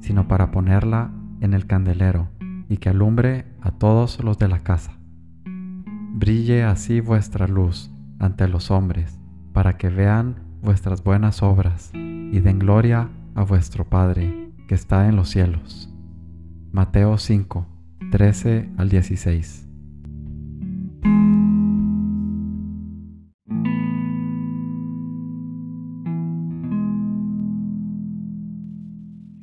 sino para ponerla en el candelero y que alumbre a todos los de la casa. Brille así vuestra luz ante los hombres, para que vean vuestras buenas obras y den gloria a vuestro Padre que está en los cielos. Mateo 5, 13 al 16.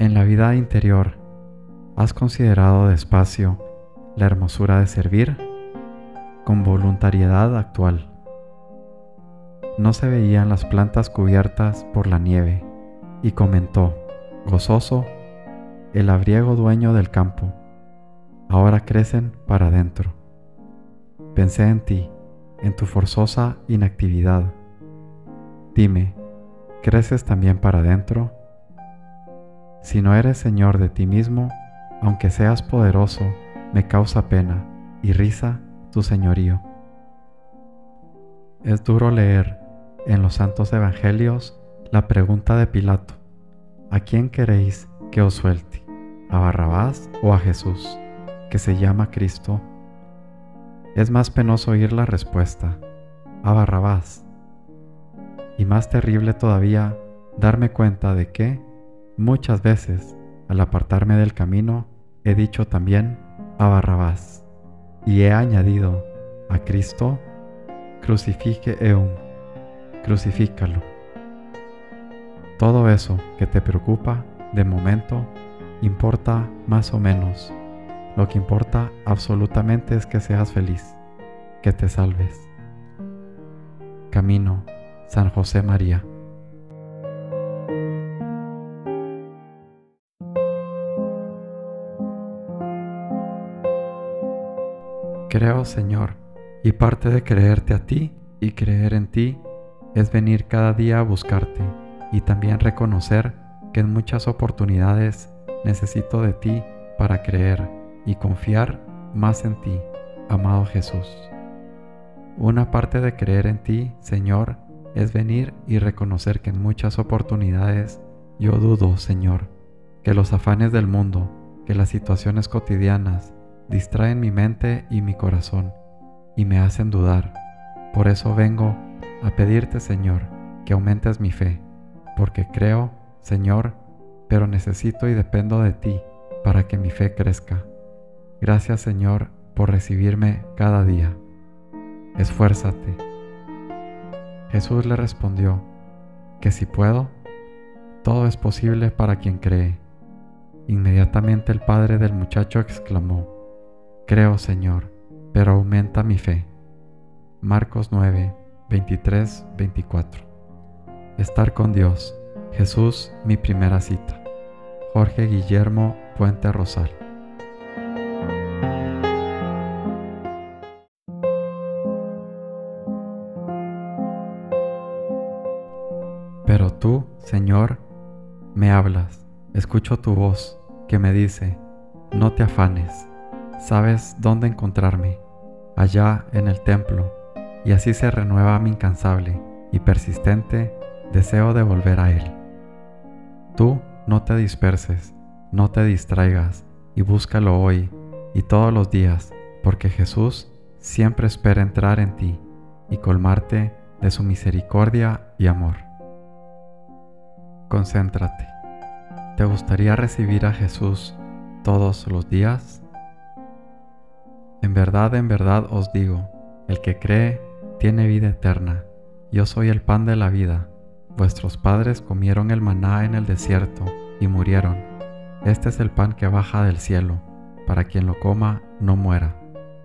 En la vida interior, ¿has considerado despacio la hermosura de servir? Con voluntariedad actual. No se veían las plantas cubiertas por la nieve, y comentó, gozoso, el abriego dueño del campo. Ahora crecen para adentro. Pensé en ti, en tu forzosa inactividad. Dime, ¿creces también para adentro? Si no eres Señor de ti mismo, aunque seas poderoso, me causa pena y risa tu señorío. Es duro leer en los santos evangelios la pregunta de Pilato, ¿a quién queréis que os suelte? ¿A Barrabás o a Jesús, que se llama Cristo? Es más penoso oír la respuesta, a Barrabás. Y más terrible todavía darme cuenta de que, Muchas veces, al apartarme del camino, he dicho también a Barrabás y he añadido a Cristo, crucifique eum, crucifícalo. Todo eso que te preocupa, de momento, importa más o menos. Lo que importa absolutamente es que seas feliz, que te salves. Camino, San José María. Creo, Señor, y parte de creerte a ti y creer en ti es venir cada día a buscarte y también reconocer que en muchas oportunidades necesito de ti para creer y confiar más en ti, amado Jesús. Una parte de creer en ti, Señor, es venir y reconocer que en muchas oportunidades yo dudo, Señor, que los afanes del mundo, que las situaciones cotidianas, distraen mi mente y mi corazón y me hacen dudar. Por eso vengo a pedirte, Señor, que aumentes mi fe, porque creo, Señor, pero necesito y dependo de ti para que mi fe crezca. Gracias, Señor, por recibirme cada día. Esfuérzate. Jesús le respondió, que si puedo, todo es posible para quien cree. Inmediatamente el padre del muchacho exclamó, Creo, Señor, pero aumenta mi fe. Marcos 9, 23, 24. Estar con Dios. Jesús, mi primera cita. Jorge Guillermo Puente Rosal. Pero tú, Señor, me hablas, escucho tu voz que me dice, no te afanes sabes dónde encontrarme, allá en el templo, y así se renueva mi incansable y persistente deseo de volver a Él. Tú no te disperses, no te distraigas, y búscalo hoy y todos los días, porque Jesús siempre espera entrar en ti, y colmarte de su misericordia y amor. Concéntrate. ¿Te gustaría recibir a Jesús todos los días? En verdad, en verdad os digo, el que cree tiene vida eterna. Yo soy el pan de la vida. Vuestros padres comieron el maná en el desierto y murieron. Este es el pan que baja del cielo, para quien lo coma no muera.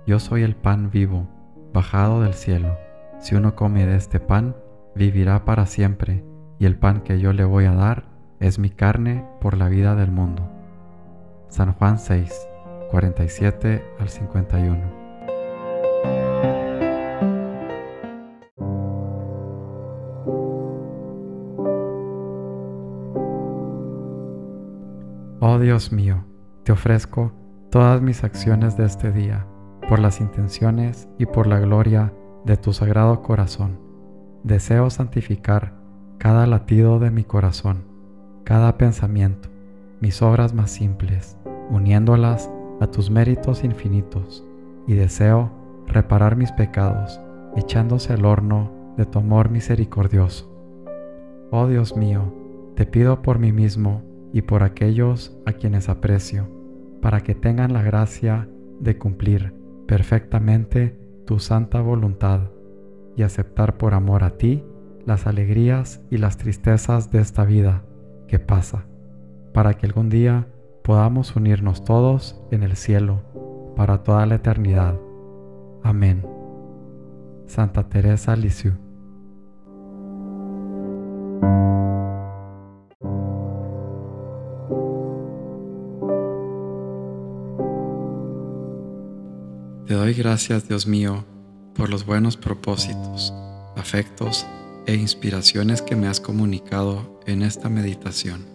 Yo soy el pan vivo, bajado del cielo. Si uno come de este pan, vivirá para siempre, y el pan que yo le voy a dar es mi carne por la vida del mundo. San Juan 6, 47 al 51. Oh Dios mío, te ofrezco todas mis acciones de este día, por las intenciones y por la gloria de tu sagrado corazón. Deseo santificar cada latido de mi corazón, cada pensamiento, mis obras más simples, uniéndolas a tus méritos infinitos, y deseo reparar mis pecados, echándose al horno de tu amor misericordioso. Oh Dios mío, te pido por mí mismo y por aquellos a quienes aprecio, para que tengan la gracia de cumplir perfectamente tu santa voluntad y aceptar por amor a ti las alegrías y las tristezas de esta vida que pasa, para que algún día podamos unirnos todos en el cielo para toda la eternidad. Amén. Santa Teresa Lisieux Te doy gracias, Dios mío, por los buenos propósitos, afectos e inspiraciones que me has comunicado en esta meditación.